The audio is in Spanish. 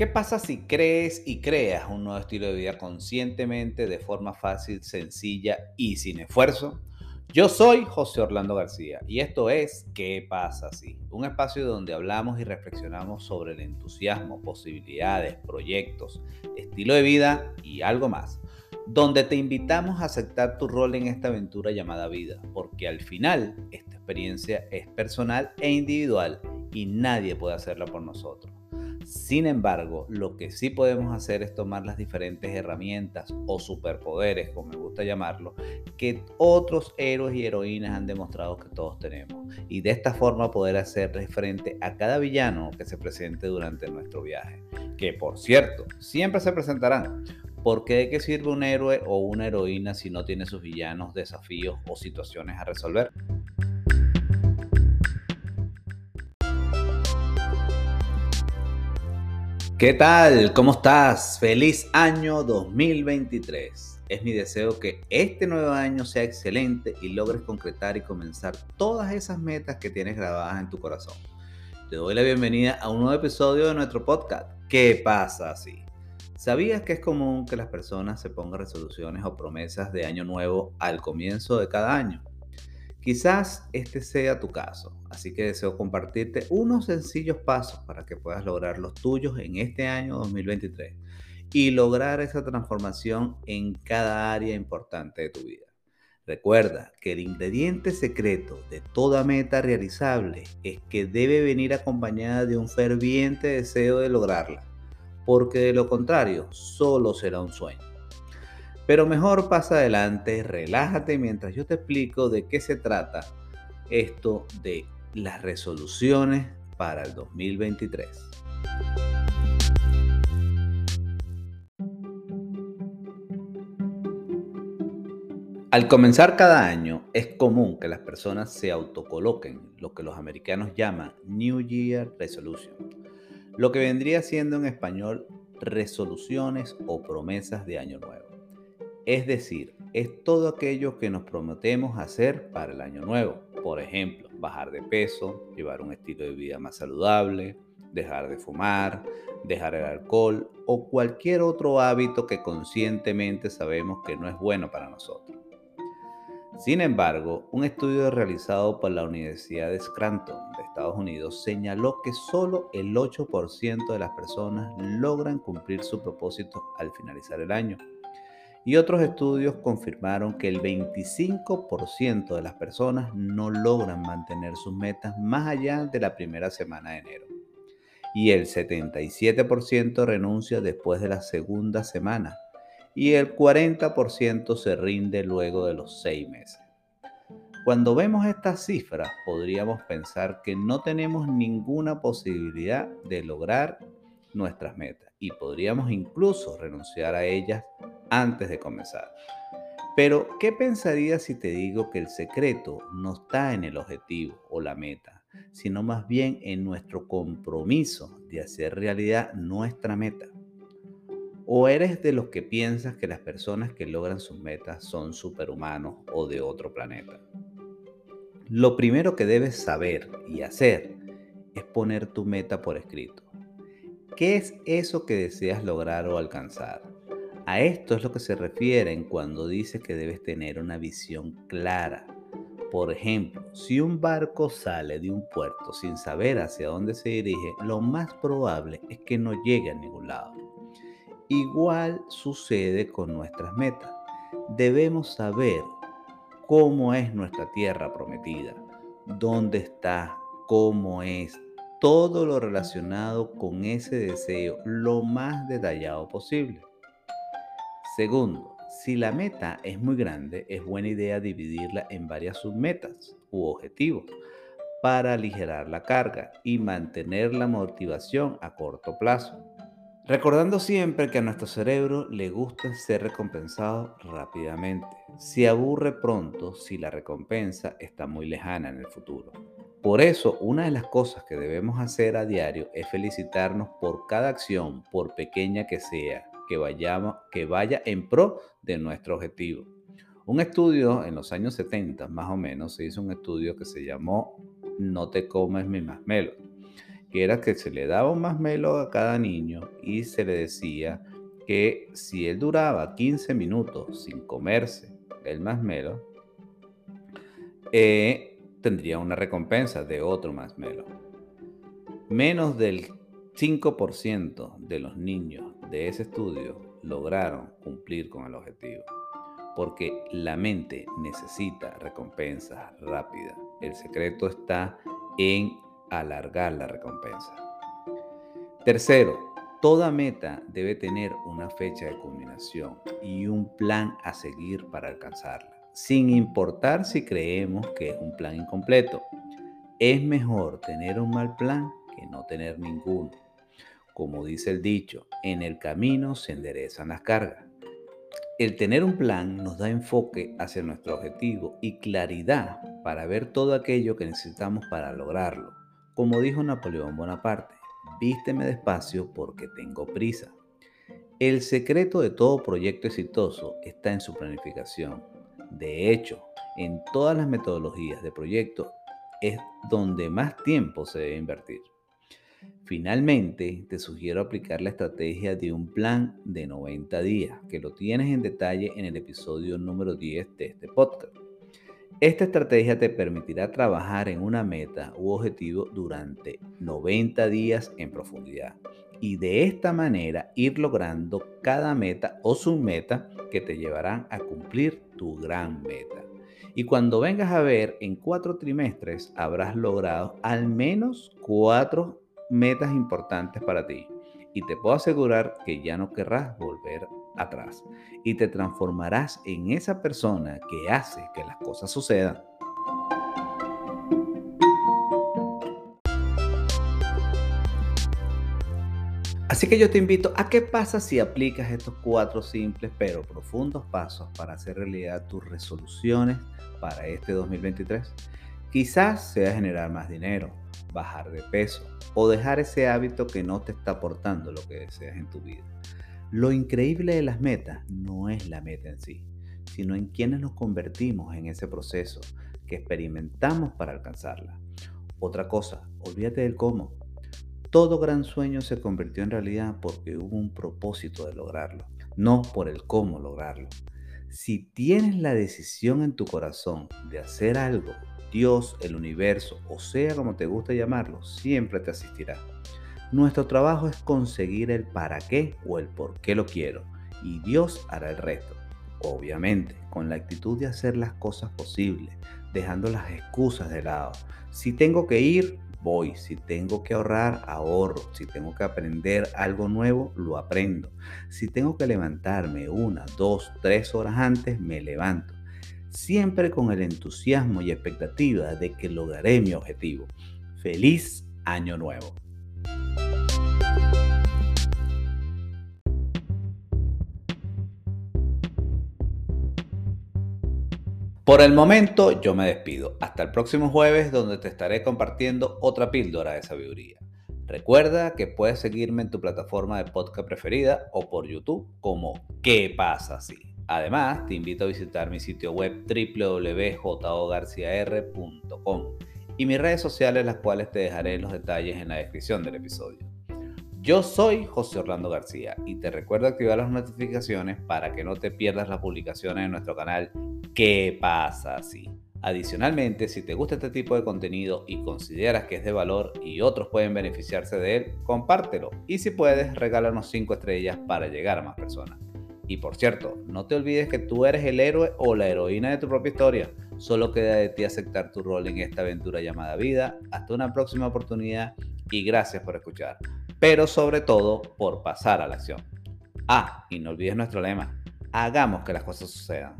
¿Qué pasa si crees y creas un nuevo estilo de vida conscientemente, de forma fácil, sencilla y sin esfuerzo? Yo soy José Orlando García y esto es ¿Qué pasa si? Un espacio donde hablamos y reflexionamos sobre el entusiasmo, posibilidades, proyectos, estilo de vida y algo más. Donde te invitamos a aceptar tu rol en esta aventura llamada vida, porque al final esta experiencia es personal e individual y nadie puede hacerla por nosotros. Sin embargo, lo que sí podemos hacer es tomar las diferentes herramientas o superpoderes, como me gusta llamarlo, que otros héroes y heroínas han demostrado que todos tenemos. Y de esta forma poder hacerle frente a cada villano que se presente durante nuestro viaje. Que por cierto, siempre se presentarán. Porque de qué sirve un héroe o una heroína si no tiene sus villanos, desafíos o situaciones a resolver? ¿Qué tal? ¿Cómo estás? Feliz año 2023. Es mi deseo que este nuevo año sea excelente y logres concretar y comenzar todas esas metas que tienes grabadas en tu corazón. Te doy la bienvenida a un nuevo episodio de nuestro podcast. ¿Qué pasa así? ¿Sabías que es común que las personas se pongan resoluciones o promesas de año nuevo al comienzo de cada año? Quizás este sea tu caso, así que deseo compartirte unos sencillos pasos para que puedas lograr los tuyos en este año 2023 y lograr esa transformación en cada área importante de tu vida. Recuerda que el ingrediente secreto de toda meta realizable es que debe venir acompañada de un ferviente deseo de lograrla, porque de lo contrario solo será un sueño. Pero mejor pasa adelante, relájate mientras yo te explico de qué se trata esto de las resoluciones para el 2023. Al comenzar cada año es común que las personas se autocoloquen lo que los americanos llaman New Year Resolution, lo que vendría siendo en español resoluciones o promesas de año nuevo. Es decir, es todo aquello que nos prometemos hacer para el año nuevo. Por ejemplo, bajar de peso, llevar un estilo de vida más saludable, dejar de fumar, dejar el alcohol o cualquier otro hábito que conscientemente sabemos que no es bueno para nosotros. Sin embargo, un estudio realizado por la Universidad de Scranton de Estados Unidos señaló que solo el 8% de las personas logran cumplir su propósito al finalizar el año y otros estudios confirmaron que el 25% de las personas no logran mantener sus metas más allá de la primera semana de enero. Y el 77% renuncia después de la segunda semana. Y el 40% se rinde luego de los seis meses. Cuando vemos estas cifras, podríamos pensar que no tenemos ninguna posibilidad de lograr nuestras metas y podríamos incluso renunciar a ellas antes de comenzar. Pero, ¿qué pensarías si te digo que el secreto no está en el objetivo o la meta, sino más bien en nuestro compromiso de hacer realidad nuestra meta? ¿O eres de los que piensas que las personas que logran sus metas son superhumanos o de otro planeta? Lo primero que debes saber y hacer es poner tu meta por escrito. ¿Qué es eso que deseas lograr o alcanzar? A esto es lo que se refieren cuando dice que debes tener una visión clara. Por ejemplo, si un barco sale de un puerto sin saber hacia dónde se dirige, lo más probable es que no llegue a ningún lado. Igual sucede con nuestras metas. Debemos saber cómo es nuestra tierra prometida, dónde está, cómo es, todo lo relacionado con ese deseo lo más detallado posible. Segundo, si la meta es muy grande, es buena idea dividirla en varias submetas u objetivos para aligerar la carga y mantener la motivación a corto plazo. Recordando siempre que a nuestro cerebro le gusta ser recompensado rápidamente. Se aburre pronto si la recompensa está muy lejana en el futuro. Por eso, una de las cosas que debemos hacer a diario es felicitarnos por cada acción, por pequeña que sea, que, vayamos, que vaya en pro de nuestro objetivo. Un estudio en los años 70, más o menos, se hizo un estudio que se llamó No te comes mi masmelo. que era que se le daba un masmelo a cada niño y se le decía que si él duraba 15 minutos sin comerse el masmelo, eh, tendría una recompensa de otro masmelo. Menos del 5% de los niños de ese estudio lograron cumplir con el objetivo, porque la mente necesita recompensas rápidas. El secreto está en alargar la recompensa. Tercero, toda meta debe tener una fecha de culminación y un plan a seguir para alcanzarla, sin importar si creemos que es un plan incompleto. Es mejor tener un mal plan que no tener ninguno. Como dice el dicho, en el camino se enderezan las cargas. El tener un plan nos da enfoque hacia nuestro objetivo y claridad para ver todo aquello que necesitamos para lograrlo. Como dijo Napoleón Bonaparte, vísteme despacio porque tengo prisa. El secreto de todo proyecto exitoso está en su planificación. De hecho, en todas las metodologías de proyecto es donde más tiempo se debe invertir. Finalmente, te sugiero aplicar la estrategia de un plan de 90 días, que lo tienes en detalle en el episodio número 10 de este podcast. Esta estrategia te permitirá trabajar en una meta u objetivo durante 90 días en profundidad y de esta manera ir logrando cada meta o submeta que te llevarán a cumplir tu gran meta. Y cuando vengas a ver, en cuatro trimestres habrás logrado al menos cuatro metas importantes para ti y te puedo asegurar que ya no querrás volver atrás y te transformarás en esa persona que hace que las cosas sucedan. Así que yo te invito a qué pasa si aplicas estos cuatro simples pero profundos pasos para hacer realidad tus resoluciones para este 2023. Quizás sea generar más dinero, bajar de peso o dejar ese hábito que no te está aportando lo que deseas en tu vida. Lo increíble de las metas no es la meta en sí, sino en quienes nos convertimos en ese proceso que experimentamos para alcanzarla. Otra cosa, olvídate del cómo. Todo gran sueño se convirtió en realidad porque hubo un propósito de lograrlo, no por el cómo lograrlo. Si tienes la decisión en tu corazón de hacer algo Dios, el universo, o sea como te gusta llamarlo, siempre te asistirá. Nuestro trabajo es conseguir el para qué o el por qué lo quiero, y Dios hará el resto. Obviamente, con la actitud de hacer las cosas posibles, dejando las excusas de lado. Si tengo que ir, voy. Si tengo que ahorrar, ahorro. Si tengo que aprender algo nuevo, lo aprendo. Si tengo que levantarme una, dos, tres horas antes, me levanto siempre con el entusiasmo y expectativa de que lograré mi objetivo. Feliz año nuevo. Por el momento yo me despido. Hasta el próximo jueves donde te estaré compartiendo otra píldora de sabiduría. Recuerda que puedes seguirme en tu plataforma de podcast preferida o por YouTube como ¿Qué pasa así? Además, te invito a visitar mi sitio web www.jogarciar.com y mis redes sociales, las cuales te dejaré los detalles en la descripción del episodio. Yo soy José Orlando García y te recuerdo activar las notificaciones para que no te pierdas las publicaciones en nuestro canal ¿Qué pasa así? Adicionalmente, si te gusta este tipo de contenido y consideras que es de valor y otros pueden beneficiarse de él, compártelo y si puedes, regálanos 5 estrellas para llegar a más personas. Y por cierto, no te olvides que tú eres el héroe o la heroína de tu propia historia. Solo queda de ti aceptar tu rol en esta aventura llamada vida. Hasta una próxima oportunidad y gracias por escuchar. Pero sobre todo por pasar a la acción. Ah, y no olvides nuestro lema. Hagamos que las cosas sucedan.